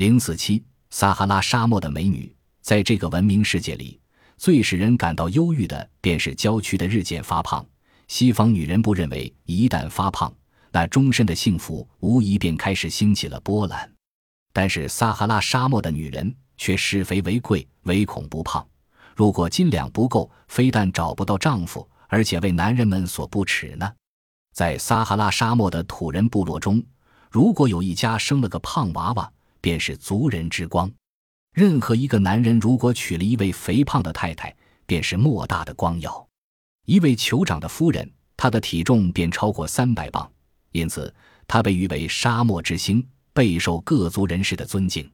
零四七，撒哈拉沙漠的美女，在这个文明世界里，最使人感到忧郁的便是郊区的日渐发胖。西方女人不认为，一旦发胖，那终身的幸福无疑便开始兴起了波澜。但是撒哈拉沙漠的女人却视肥为贵，唯恐不胖。如果斤两不够，非但找不到丈夫，而且为男人们所不齿呢。在撒哈拉沙漠的土人部落中，如果有一家生了个胖娃娃，便是族人之光；任何一个男人如果娶了一位肥胖的太太，便是莫大的光耀。一位酋长的夫人，她的体重便超过三百磅，因此她被誉为沙漠之星，备受各族人士的尊敬。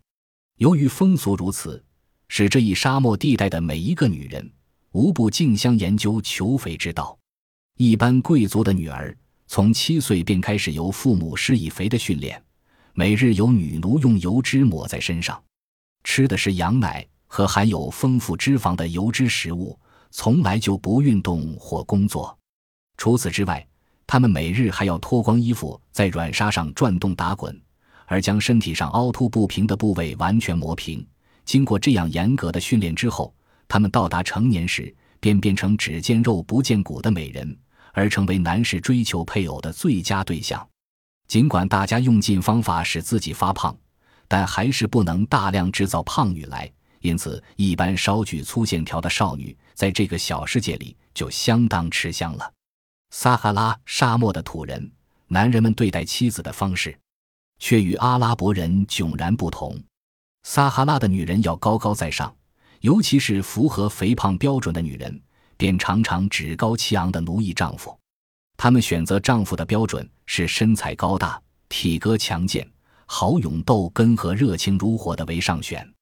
由于风俗如此，使这一沙漠地带的每一个女人无不竞相研究求肥之道。一般贵族的女儿。从七岁便开始由父母施以肥的训练，每日有女奴用油脂抹在身上，吃的是羊奶和含有丰富脂肪的油脂食物，从来就不运动或工作。除此之外，他们每日还要脱光衣服在软沙上转动打滚，而将身体上凹凸不平的部位完全磨平。经过这样严格的训练之后，他们到达成年时便变成只见肉不见骨的美人。而成为男士追求配偶的最佳对象。尽管大家用尽方法使自己发胖，但还是不能大量制造胖女来。因此，一般稍具粗线条的少女在这个小世界里就相当吃香了。撒哈拉沙漠的土人，男人们对待妻子的方式，却与阿拉伯人迥然不同。撒哈拉的女人要高高在上，尤其是符合肥胖标准的女人。便常常趾高气昂地奴役丈夫，她们选择丈夫的标准是身材高大、体格强健、好勇斗根和热情如火的为上选。